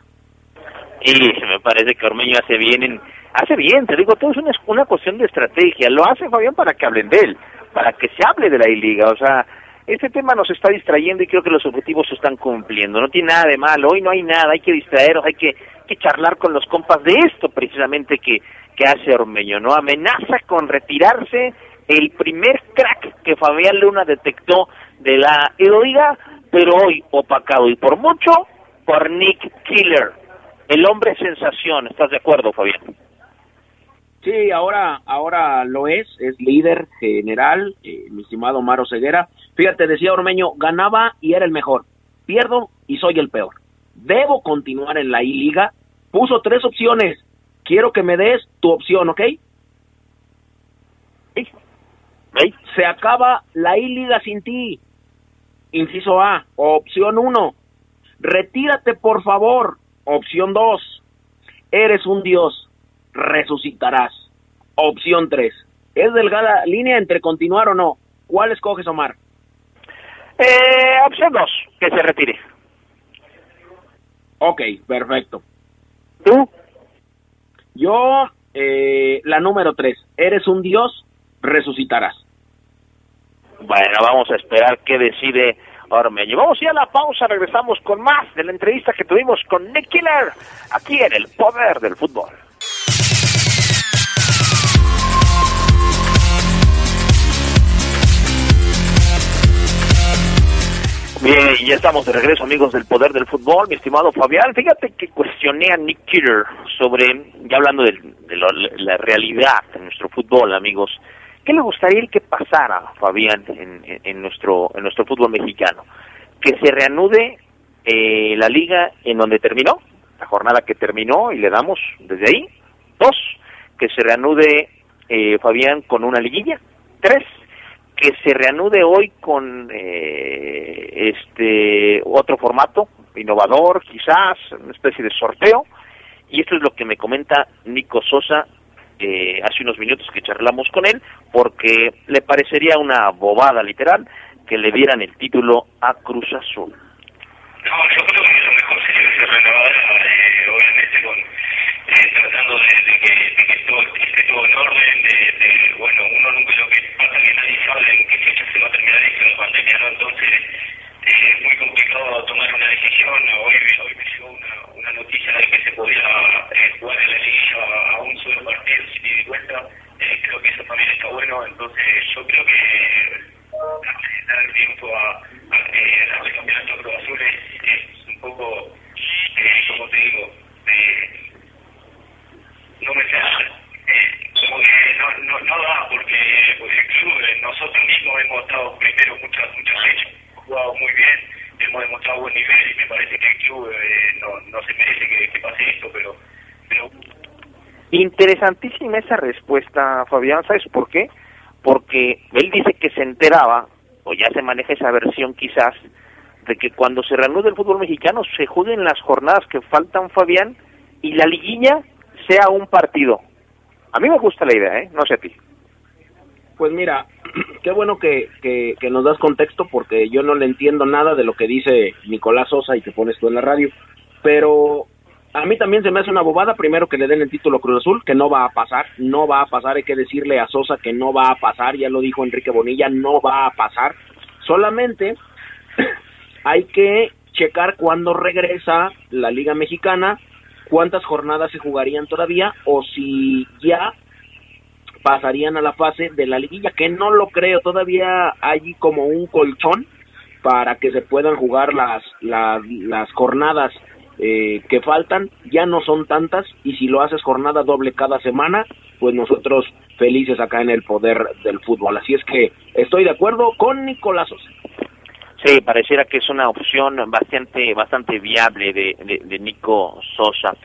Y me parece que Ormeño hace bien, en, hace bien, te digo, todo es una, una cuestión de estrategia, lo hace Fabián para que hablen de él, para que se hable de la I-Liga, o sea, este tema nos está distrayendo y creo que los objetivos se están cumpliendo. No tiene nada de malo, hoy no hay nada, hay que distraernos, hay que, que charlar con los compas de esto precisamente que, que hace Ormeño, ¿no? Amenaza con retirarse el primer crack que Fabián Luna detectó de la liga, pero hoy opacado y por mucho por Nick Killer, el hombre sensación. ¿Estás de acuerdo, Fabián? Sí, ahora, ahora lo es, es líder general, eh, mi estimado Maro Ceguera. Fíjate, decía Ormeño, ganaba y era el mejor. Pierdo y soy el peor. Debo continuar en la I-Liga. Puso tres opciones. Quiero que me des tu opción, ¿ok? ¿Sí? Se acaba la I-Liga sin ti. Inciso A. Opción 1. Retírate, por favor. Opción 2. Eres un dios. Resucitarás. Opción 3. Es delgada línea entre continuar o no. ¿Cuál escoges, Omar? Eh, opción 2. Que se retire. Ok, perfecto. ¿Tú? Yo, eh, la número 3. Eres un dios. Resucitarás. Bueno, vamos a esperar qué decide Ormeño. Vamos ya a la pausa, regresamos con más de la entrevista que tuvimos con Nick Killer aquí en El Poder del Fútbol. Bien, ya estamos de regreso, amigos del Poder del Fútbol. Mi estimado Fabián, fíjate que cuestioné a Nick Killer sobre, ya hablando de, de lo, la realidad de nuestro fútbol, amigos, ¿qué le gustaría el que pasara, Fabián, en, en, nuestro en nuestro fútbol mexicano? Que se reanude eh, la liga en donde terminó, la jornada que terminó, y le damos desde ahí. Dos, que se reanude, eh, Fabián, con una liguilla. Tres, que se reanude hoy con eh, este otro formato innovador, quizás una especie de sorteo. Y esto es lo que me comenta Nico Sosa eh, hace unos minutos que charlamos con él, porque le parecería una bobada literal que le dieran el título a Cruz Azul. No, yo creo que lo mejor sería que se renovara, eh, obviamente, con, eh, tratando de, que, de que todo esté todo en orden, de, de, bueno, uno nunca lo que pasa que nadie sabe en qué fecha se va a terminar esto en pandemia, ¿no? Entonces, es muy complicado tomar una decisión. Hoy, hoy me llegó una, una noticia de que se podía eh, jugar en la liguilla a un solo partido sin ida y vuelta. Eh, creo que eso también está bueno, entonces yo creo que dar tiempo a, a que el campeonato Cruz Azul es, es un poco, eh, como te digo, eh, no me sea, eh, como que no, no, no da porque, porque el club, eh, nosotros mismos hemos estado primero muchas, muchas fechas, hemos jugado muy bien, hemos demostrado buen nivel y me parece que el club eh, no, no se merece que, que pase esto, pero, pero Interesantísima esa respuesta, Fabián. ¿Sabes por qué? Porque él dice que se enteraba, o ya se maneja esa versión quizás, de que cuando se reanude el fútbol mexicano se juden las jornadas que faltan, Fabián, y la liguilla sea un partido. A mí me gusta la idea, ¿eh? No sé a ti. Pues mira, qué bueno que, que, nos das contexto porque yo no le entiendo nada de lo que dice Nicolás Sosa y que pones tú en la radio. Pero a mí también se me hace una bobada, primero que le den el título Cruz Azul, que no va a pasar, no va a pasar, hay que decirle a Sosa que no va a pasar, ya lo dijo Enrique Bonilla, no va a pasar. Solamente hay que checar cuándo regresa la Liga Mexicana, cuántas jornadas se jugarían todavía o si ya pasarían a la fase de la liguilla, que no lo creo, todavía hay como un colchón para que se puedan jugar las, las, las jornadas eh, que faltan, ya no son tantas, y si lo haces jornada doble cada semana, pues nosotros felices acá en el poder del fútbol. Así es que estoy de acuerdo con Nicolás Sí, pareciera que es una opción bastante bastante viable de, de, Nico Sosa.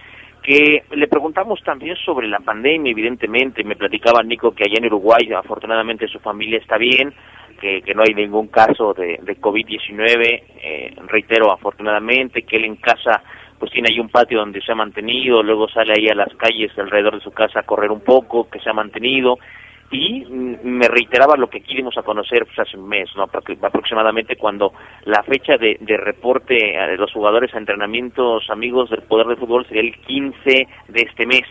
Que le preguntamos también sobre la pandemia, evidentemente. Me platicaba Nico que allá en Uruguay, afortunadamente, su familia está bien, que, que no hay ningún caso de, de COVID-19. Eh, reitero, afortunadamente, que él en casa pues tiene ahí un patio donde se ha mantenido, luego sale ahí a las calles alrededor de su casa a correr un poco, que se ha mantenido, y me reiteraba lo que aquí a conocer pues, hace un mes, ¿no? aproximadamente cuando la fecha de, de, reporte de los jugadores a entrenamientos amigos del Poder de Fútbol sería el 15 de este mes,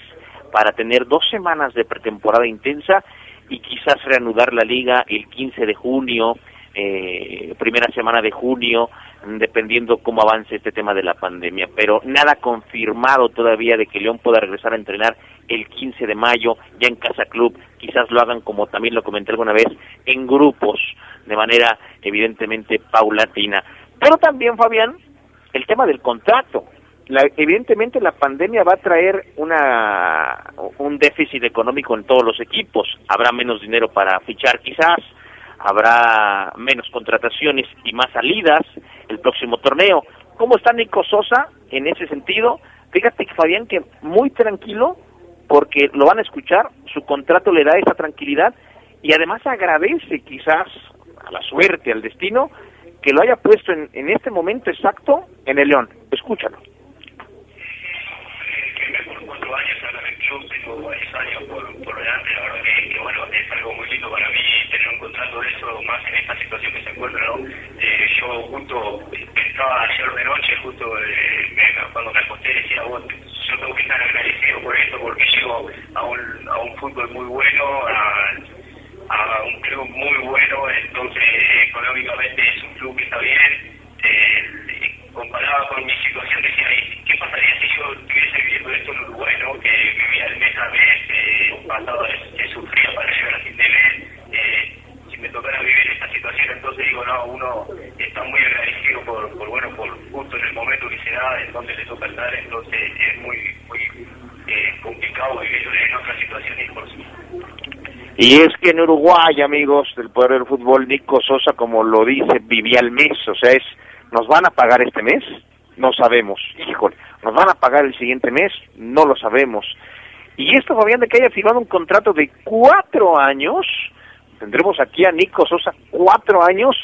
para tener dos semanas de pretemporada intensa y quizás reanudar la liga el 15 de junio, eh, primera semana de junio, dependiendo cómo avance este tema de la pandemia. Pero nada confirmado todavía de que León pueda regresar a entrenar el 15 de mayo ya en Casa Club. Quizás lo hagan, como también lo comenté alguna vez, en grupos, de manera evidentemente paulatina. Pero también, Fabián, el tema del contrato. La, evidentemente la pandemia va a traer una un déficit económico en todos los equipos. Habrá menos dinero para fichar quizás, habrá menos contrataciones y más salidas el próximo torneo. ¿Cómo está Nico Sosa en ese sentido? Fíjate, Fabián, que muy tranquilo, porque lo van a escuchar, su contrato le da esa tranquilidad y además agradece quizás a la suerte, al destino, que lo haya puesto en, en este momento exacto en el León. Escúchalo. cuatro años tengo varios años por, por delante, la verdad que, que, bueno, es algo muy lindo para mí tener un contrato de eso, más en esta situación que se encuentra, ¿no? Eh, yo justo estaba ayer de noche, justo eh, cuando me acosté decía, vos, yo tengo que estar agradecido por esto porque llego a un, a un fútbol muy bueno, a, a un club muy bueno, entonces económicamente es un club que está bien. Eh, comparado con mi situación decía, ¿qué pasaría si yo estuviese viviendo esto en Uruguay, ¿no? que vivía el mes a mes, pasado se sufría para llegar a fin de mes, eh, si me tocara vivir esta situación, entonces digo, no, uno está muy agradecido por, por bueno, por justo en el momento que se da, en donde le toca estar, entonces es muy, muy eh, complicado vivir en otra situación y por y es que en Uruguay, amigos del poder del fútbol, Nico Sosa, como lo dice, vivía al mes, o sea, es ¿Nos van a pagar este mes? No sabemos. Híjole, ¿nos van a pagar el siguiente mes? No lo sabemos. Y esto, Fabián, de que haya firmado un contrato de cuatro años, tendremos aquí a Nico Sosa cuatro años,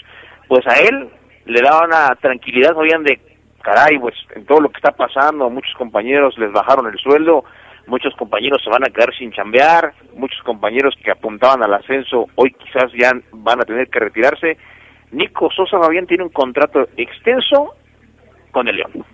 pues a él le da una tranquilidad, Fabián, de caray, pues en todo lo que está pasando, muchos compañeros les bajaron el sueldo, muchos compañeros se van a quedar sin chambear, muchos compañeros que apuntaban al ascenso hoy quizás ya van a tener que retirarse Nico Sosa Fabián tiene un contrato extenso con el León.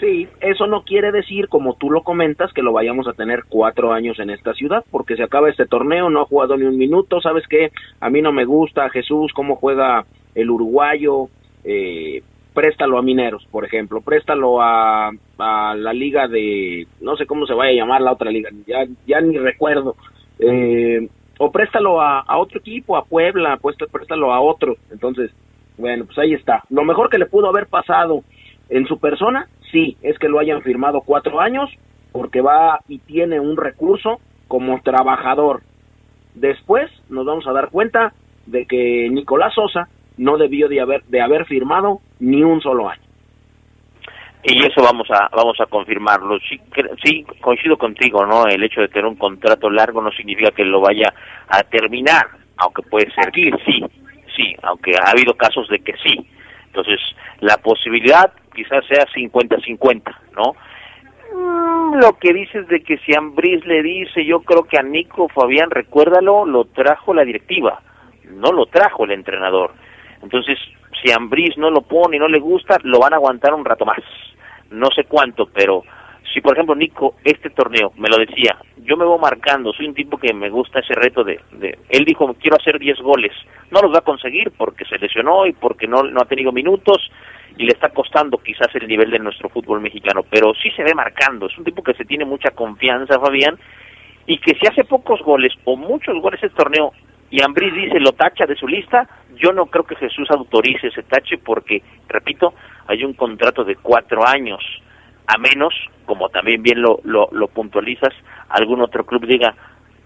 Sí, eso no quiere decir, como tú lo comentas, que lo vayamos a tener cuatro años en esta ciudad, porque se acaba este torneo, no ha jugado ni un minuto, ¿sabes qué? A mí no me gusta Jesús, cómo juega el uruguayo, eh, préstalo a Mineros, por ejemplo, préstalo a, a, la liga de, no sé cómo se vaya a llamar la otra liga, ya, ya ni recuerdo, eh, o préstalo a, otro equipo, a Puebla, pues préstalo a otro. Entonces, bueno, pues ahí está. Lo mejor que le pudo haber pasado en su persona, sí, es que lo hayan firmado cuatro años, porque va y tiene un recurso como trabajador. Después nos vamos a dar cuenta de que Nicolás Sosa no debió de haber, de haber firmado ni un solo año. Y eso vamos a vamos a confirmarlo. Sí, sí coincido contigo no el hecho de tener un contrato largo no significa que lo vaya a terminar aunque puede ser que sí sí aunque ha habido casos de que sí. Entonces la posibilidad quizás sea 50-50 no mm, lo que dices de que si Ambris le dice yo creo que a Nico Fabián recuérdalo lo trajo la directiva no lo trajo el entrenador. Entonces si Ambris no lo pone y no le gusta, lo van a aguantar un rato más. No sé cuánto, pero si por ejemplo Nico, este torneo, me lo decía, yo me voy marcando, soy un tipo que me gusta ese reto de, de él dijo, quiero hacer 10 goles, no los va a conseguir porque se lesionó y porque no, no ha tenido minutos y le está costando quizás el nivel de nuestro fútbol mexicano, pero sí se ve marcando, es un tipo que se tiene mucha confianza, Fabián, y que si hace pocos goles o muchos goles el torneo y Ambrí dice lo tacha de su lista, yo no creo que Jesús autorice ese tache porque, repito, hay un contrato de cuatro años, a menos, como también bien lo, lo, lo puntualizas, algún otro club diga,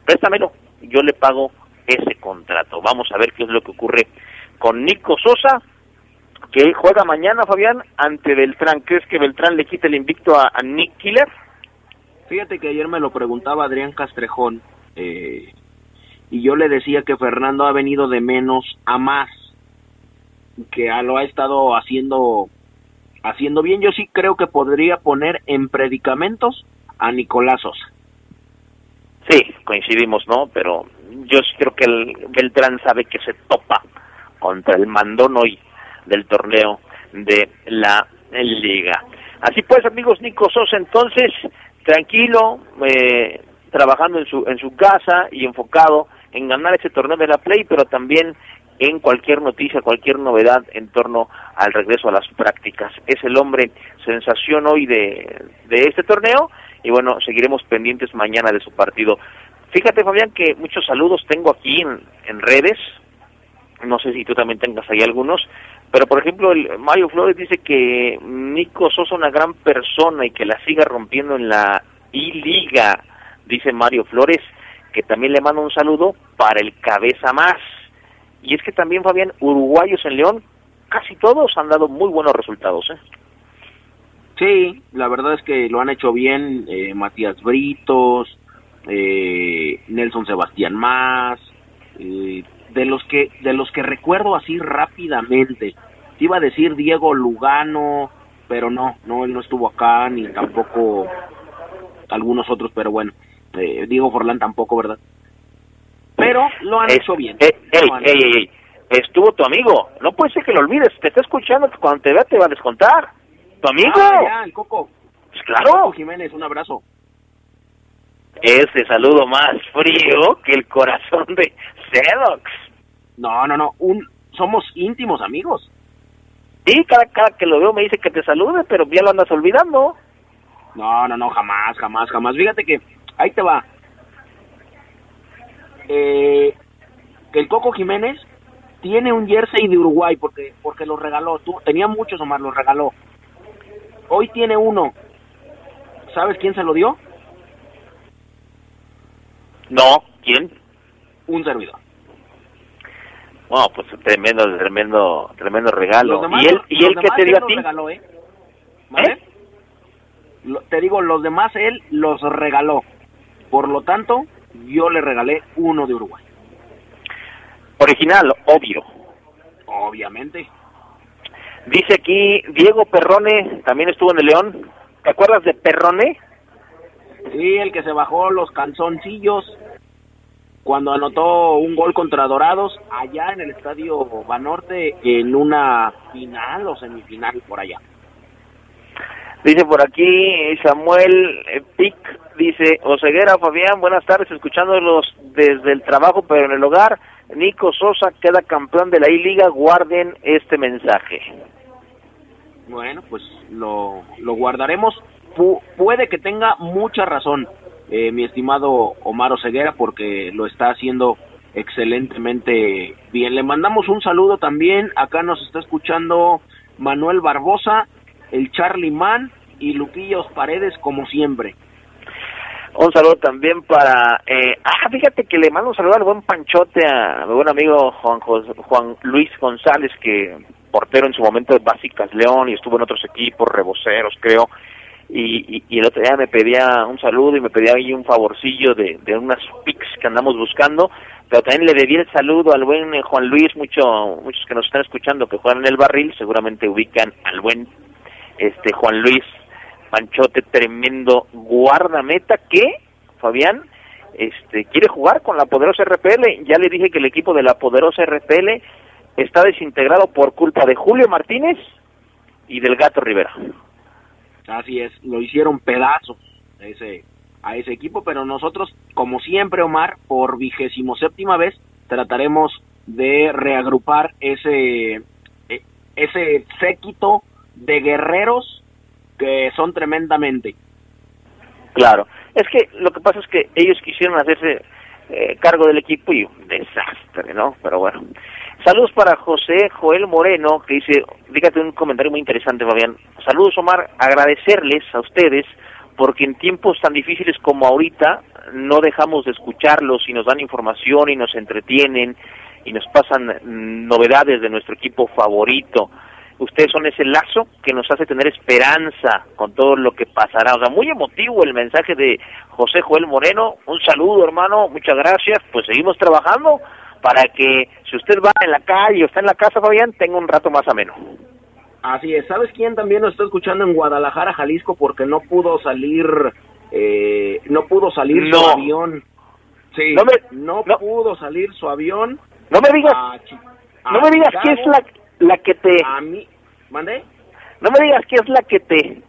préstamelo, yo le pago ese contrato. Vamos a ver qué es lo que ocurre con Nico Sosa, que juega mañana, Fabián, ante Beltrán. ¿Crees que Beltrán le quite el invicto a, a Nick Killer? Fíjate que ayer me lo preguntaba Adrián Castrejón, eh, y yo le decía que Fernando ha venido de menos a más, que lo ha estado haciendo haciendo bien. Yo sí creo que podría poner en predicamentos a Nicolás Sosa. Sí, coincidimos, ¿no? Pero yo sí creo que el Beltrán sabe que se topa contra el mandón hoy del torneo de la Liga. Así pues, amigos, Nico Sosa, entonces, tranquilo, eh, trabajando en su, en su casa y enfocado en ganar ese torneo de la Play, pero también en cualquier noticia, cualquier novedad en torno al regreso a las prácticas. Es el hombre sensación hoy de, de este torneo y bueno, seguiremos pendientes mañana de su partido. Fíjate, Fabián, que muchos saludos tengo aquí en, en redes. No sé si tú también tengas ahí algunos. Pero, por ejemplo, el Mario Flores dice que Nico Sosa una gran persona y que la siga rompiendo en la I-Liga. Dice Mario Flores que también le manda un saludo para el cabeza más. Y es que también, Fabián, uruguayos en León, casi todos han dado muy buenos resultados. ¿eh? Sí, la verdad es que lo han hecho bien. Eh, Matías Britos, eh, Nelson Sebastián Más, eh, de los que de los que recuerdo así rápidamente. Te iba a decir Diego Lugano, pero no, no él no estuvo acá ni tampoco algunos otros, pero bueno, eh, Diego Forlán tampoco, ¿verdad? Pero lo han Es- hecho bien. eh, ey, ey, ey, ey. Estuvo tu amigo. No puede ser que lo olvides. Te está escuchando cuando te vea te va a descontar. Tu amigo. Ah, ya, el Coco. Pues claro. Coco Jiménez, un abrazo. Ese saludo más frío que el corazón de Sedox. No, no, no, un somos íntimos amigos. Sí, cada, cada que lo veo me dice que te salude, pero ya lo andas olvidando. No, no, no, jamás, jamás, jamás. Fíjate que ahí te va. Eh, que el Coco Jiménez tiene un jersey de Uruguay porque porque lo regaló. Tú, tenía muchos, Omar, los regaló. Hoy tiene uno. ¿Sabes quién se lo dio? No, ¿quién? Un servidor. Bueno, pues tremendo, tremendo, tremendo regalo. Demás- ¿Y él, y él qué te dio a ti? regaló, ¿eh? ¿Vale? Lo- te digo, los demás él los regaló. Por lo tanto, yo le regalé uno de Uruguay. Original, obvio. Obviamente. Dice aquí Diego Perrone, también estuvo en el León. ¿Te acuerdas de Perrone? Sí, el que se bajó los canzoncillos cuando anotó un gol contra Dorados allá en el estadio Banorte en una final o semifinal por allá. Dice por aquí Samuel eh, Pic, dice Oseguera Fabián, buenas tardes, escuchándolos desde el trabajo pero en el hogar. Nico Sosa queda campeón de la I-Liga, guarden este mensaje. Bueno, pues lo, lo guardaremos. Pu- puede que tenga mucha razón, eh, mi estimado Omar Oseguera, porque lo está haciendo excelentemente bien. Le mandamos un saludo también. Acá nos está escuchando Manuel Barbosa, el Charlie Man y Luquillos Paredes, como siempre. Un saludo también para... Eh, ah, fíjate que le mando un saludo al buen Panchote, a mi buen amigo Juan, Jos- Juan Luis González, que portero en su momento de Básicas León y estuvo en otros equipos, reboceros creo, y, el otro día me pedía un saludo y me pedía ahí un favorcillo de, de unas pics que andamos buscando, pero también le debí el saludo al buen eh, Juan Luis, mucho, muchos que nos están escuchando que juegan en el barril, seguramente ubican al buen este Juan Luis Panchote, tremendo guardameta que, Fabián, este quiere jugar con la poderosa RPL. Ya le dije que el equipo de la poderosa RPL está desintegrado por culpa de Julio Martínez y del Gato Rivera. Así es, lo hicieron pedazos a ese, a ese equipo, pero nosotros, como siempre, Omar, por vigésimo séptima vez, trataremos de reagrupar ese, e- ese séquito de guerreros que son tremendamente. Claro. Es que lo que pasa es que ellos quisieron hacerse eh, cargo del equipo y un desastre, ¿no? Pero bueno. Saludos para José Joel Moreno, que dice, fíjate un comentario muy interesante, Fabián. Saludos, Omar, agradecerles a ustedes porque en tiempos tan difíciles como ahorita no dejamos de escucharlos y nos dan información y nos entretienen y nos pasan mm, novedades de nuestro equipo favorito. Ustedes son ese lazo que nos hace tener esperanza con todo lo que pasará. O sea, muy emotivo el mensaje de José Joel Moreno. Un saludo, hermano. Muchas gracias. Pues seguimos trabajando para que si usted va en la calle o está en la casa, Fabián, tenga un rato más ameno. Así es. ¿Sabes quién también nos está escuchando en Guadalajara, Jalisco, porque no pudo salir, eh, no pudo salir su avión? Sí, no, pudo salir su avión. No me digas, no me digas que es la, la que te. A mí, ¿mandé? No me digas que es la que te.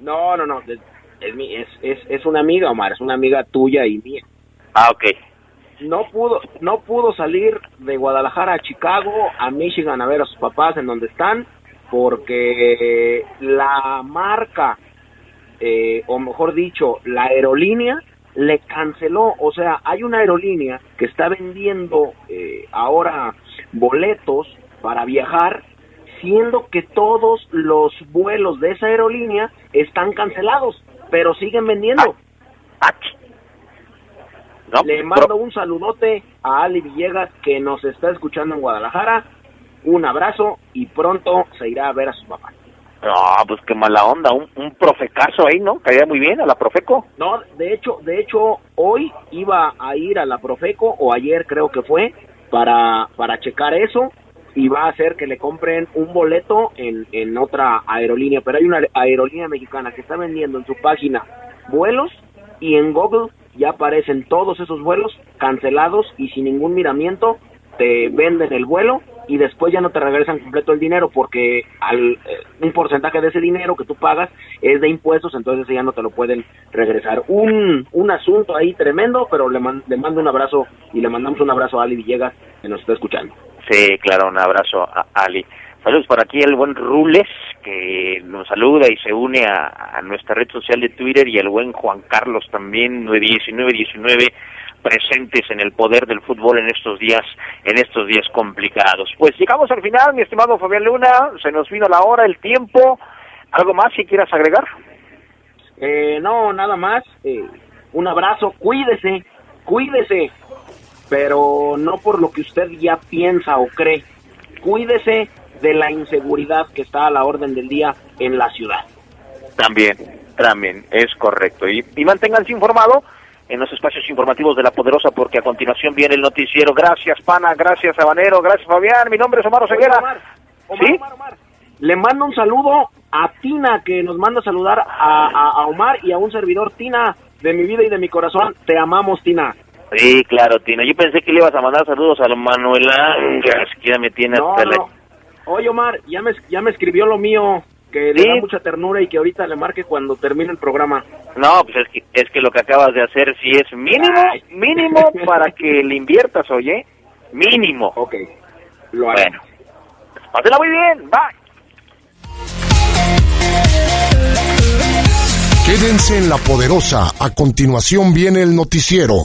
No, no, no. Es, es, es, es una amiga, Omar. Es una amiga tuya y mía. Ah, ok no pudo no pudo salir de Guadalajara a Chicago a Michigan a ver a sus papás en donde están porque la marca eh, o mejor dicho la aerolínea le canceló o sea hay una aerolínea que está vendiendo eh, ahora boletos para viajar siendo que todos los vuelos de esa aerolínea están cancelados pero siguen vendiendo ah, le mando un saludote a Ali Villegas que nos está escuchando en Guadalajara. Un abrazo y pronto se irá a ver a su papá. No, pues qué mala onda, un, un profecazo ahí, ¿no? Caía muy bien a la Profeco. No, de hecho, de hecho, hoy iba a ir a la Profeco, o ayer creo que fue, para, para checar eso, y va a hacer que le compren un boleto en, en otra aerolínea, pero hay una aerolínea mexicana que está vendiendo en su página vuelos y en Google ya aparecen todos esos vuelos cancelados y sin ningún miramiento te venden el vuelo y después ya no te regresan completo el dinero porque al, eh, un porcentaje de ese dinero que tú pagas es de impuestos, entonces ya no te lo pueden regresar. Un, un asunto ahí tremendo, pero le, le mando un abrazo y le mandamos un abrazo a Ali Villegas que nos está escuchando. Sí, claro, un abrazo a Ali. Saludos por aquí el buen Rules, que nos saluda y se une a, nuestra red social de Twitter, y el buen Juan Carlos también, 91919, presentes en el poder del fútbol en estos días, en estos días complicados. Pues llegamos al final, mi estimado Fabián Luna, se nos vino la hora, el tiempo. ¿Algo más si quieras agregar? Eh, no, nada más. Eh, un abrazo, cuídese, cuídese, pero no por lo que usted ya piensa o cree. Cuídese de la inseguridad que está a la orden del día en la ciudad. También, también, es correcto. Y, manténganse informados en los espacios informativos de La Poderosa, porque a continuación viene el noticiero. Gracias, Pana, gracias, Habanero, gracias, Fabián. Mi nombre es Omar Oseguera. ¿Sí? Le mando un saludo a Tina, que nos manda a saludar a, Omar y a un servidor, Tina, de mi vida y de mi corazón. Te amamos, Tina. Sí, claro, Tina. Yo pensé que le ibas a mandar saludos a Manuel Ángel, que ya me tiene hasta Oye, Omar, ya me, ya me escribió lo mío, que le da mucha ternura y que ahorita le marque cuando termine el programa. No, pues es que, es que lo que acabas de hacer sí es mínimo, mínimo para que le inviertas, oye. Mínimo. Ok, lo haré. Bueno, pásela muy bien, bye. Quédense en la poderosa. A continuación viene el noticiero.